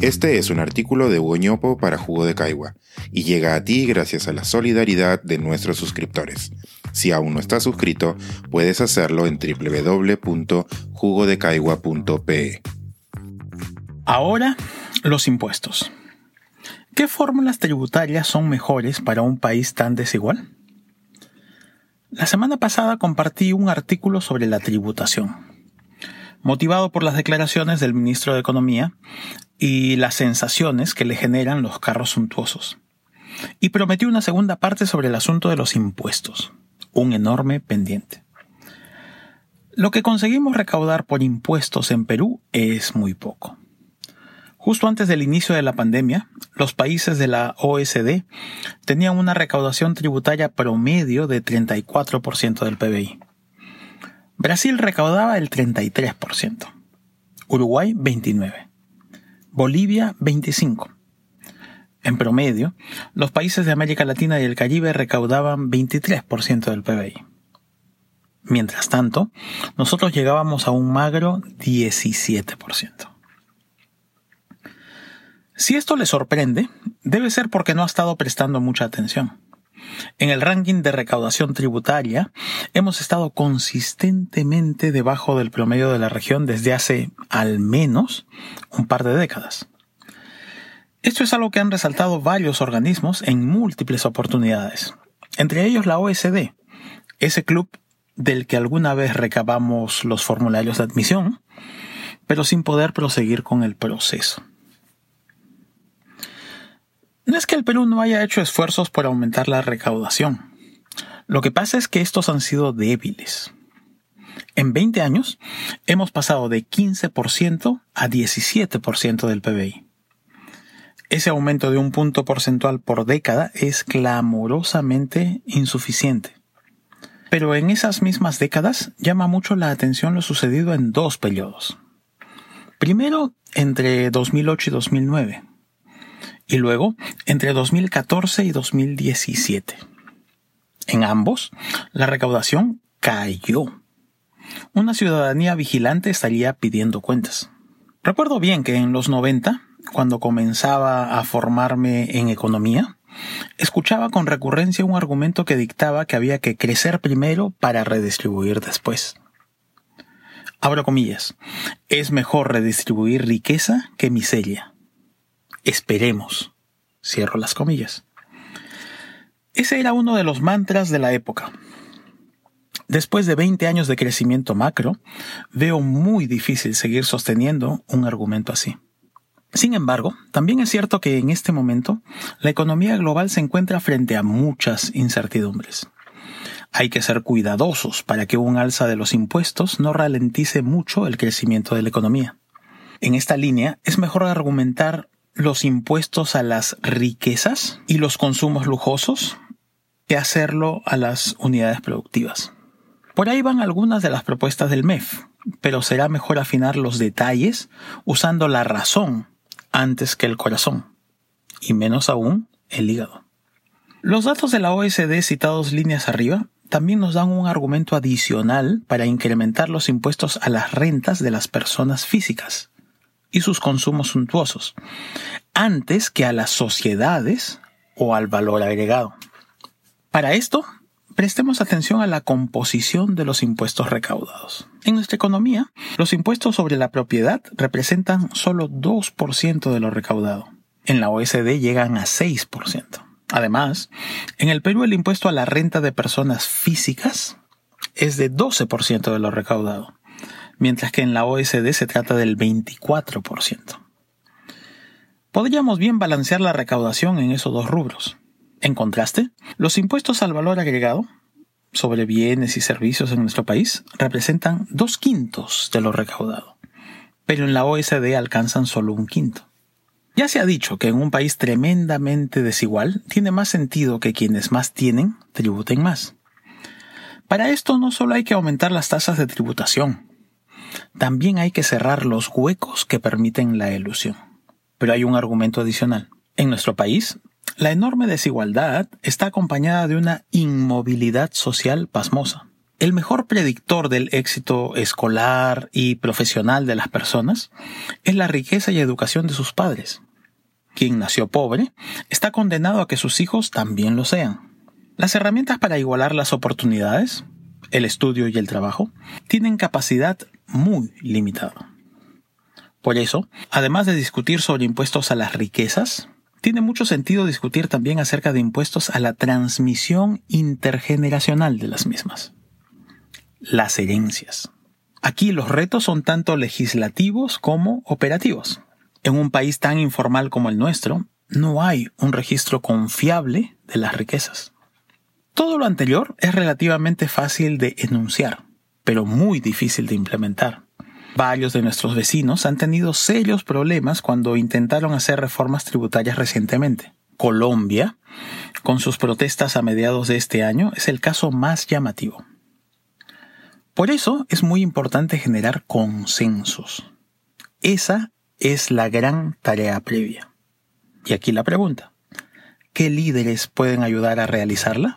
Este es un artículo de Hugo para Jugo de Caigua y llega a ti gracias a la solidaridad de nuestros suscriptores. Si aún no estás suscrito, puedes hacerlo en www.jugodecaigua.pe. Ahora, los impuestos. ¿Qué fórmulas tributarias son mejores para un país tan desigual? La semana pasada compartí un artículo sobre la tributación, motivado por las declaraciones del ministro de Economía y las sensaciones que le generan los carros suntuosos. Y prometí una segunda parte sobre el asunto de los impuestos, un enorme pendiente. Lo que conseguimos recaudar por impuestos en Perú es muy poco. Justo antes del inicio de la pandemia, los países de la OSD tenían una recaudación tributaria promedio de 34% del PBI. Brasil recaudaba el 33%, Uruguay 29%, Bolivia 25%. En promedio, los países de América Latina y el Caribe recaudaban 23% del PBI. Mientras tanto, nosotros llegábamos a un magro 17%. Si esto le sorprende, debe ser porque no ha estado prestando mucha atención. En el ranking de recaudación tributaria, hemos estado consistentemente debajo del promedio de la región desde hace al menos un par de décadas. Esto es algo que han resaltado varios organismos en múltiples oportunidades, entre ellos la OSD, ese club del que alguna vez recabamos los formularios de admisión, pero sin poder proseguir con el proceso. No es que el Perú no haya hecho esfuerzos por aumentar la recaudación. Lo que pasa es que estos han sido débiles. En 20 años hemos pasado de 15% a 17% del PBI. Ese aumento de un punto porcentual por década es clamorosamente insuficiente. Pero en esas mismas décadas llama mucho la atención lo sucedido en dos periodos. Primero, entre 2008 y 2009 y luego entre 2014 y 2017. En ambos, la recaudación cayó. Una ciudadanía vigilante estaría pidiendo cuentas. Recuerdo bien que en los 90, cuando comenzaba a formarme en economía, escuchaba con recurrencia un argumento que dictaba que había que crecer primero para redistribuir después. Abro comillas, es mejor redistribuir riqueza que miseria. Esperemos. Cierro las comillas. Ese era uno de los mantras de la época. Después de 20 años de crecimiento macro, veo muy difícil seguir sosteniendo un argumento así. Sin embargo, también es cierto que en este momento la economía global se encuentra frente a muchas incertidumbres. Hay que ser cuidadosos para que un alza de los impuestos no ralentice mucho el crecimiento de la economía. En esta línea es mejor argumentar los impuestos a las riquezas y los consumos lujosos que hacerlo a las unidades productivas. Por ahí van algunas de las propuestas del MEF, pero será mejor afinar los detalles usando la razón antes que el corazón, y menos aún el hígado. Los datos de la OSD citados líneas arriba también nos dan un argumento adicional para incrementar los impuestos a las rentas de las personas físicas, y sus consumos suntuosos, antes que a las sociedades o al valor agregado. Para esto, prestemos atención a la composición de los impuestos recaudados. En nuestra economía, los impuestos sobre la propiedad representan solo 2% de lo recaudado. En la OSD llegan a 6%. Además, en el Perú el impuesto a la renta de personas físicas es de 12% de lo recaudado mientras que en la OSD se trata del 24%. Podríamos bien balancear la recaudación en esos dos rubros. En contraste, los impuestos al valor agregado sobre bienes y servicios en nuestro país representan dos quintos de lo recaudado, pero en la OSD alcanzan solo un quinto. Ya se ha dicho que en un país tremendamente desigual tiene más sentido que quienes más tienen tributen más. Para esto no solo hay que aumentar las tasas de tributación, también hay que cerrar los huecos que permiten la ilusión. Pero hay un argumento adicional. En nuestro país, la enorme desigualdad está acompañada de una inmovilidad social pasmosa. el mejor predictor del éxito escolar y profesional de las personas es la riqueza y educación de sus padres. Quien nació pobre está condenado a que sus hijos también lo sean. Las herramientas para igualar las oportunidades, el estudio y el trabajo, tienen capacidad muy limitada. Por eso, además de discutir sobre impuestos a las riquezas, tiene mucho sentido discutir también acerca de impuestos a la transmisión intergeneracional de las mismas. Las herencias. Aquí los retos son tanto legislativos como operativos. En un país tan informal como el nuestro, no hay un registro confiable de las riquezas. Todo lo anterior es relativamente fácil de enunciar, pero muy difícil de implementar. Varios de nuestros vecinos han tenido serios problemas cuando intentaron hacer reformas tributarias recientemente. Colombia, con sus protestas a mediados de este año, es el caso más llamativo. Por eso es muy importante generar consensos. Esa es la gran tarea previa. Y aquí la pregunta. ¿Qué líderes pueden ayudar a realizarla?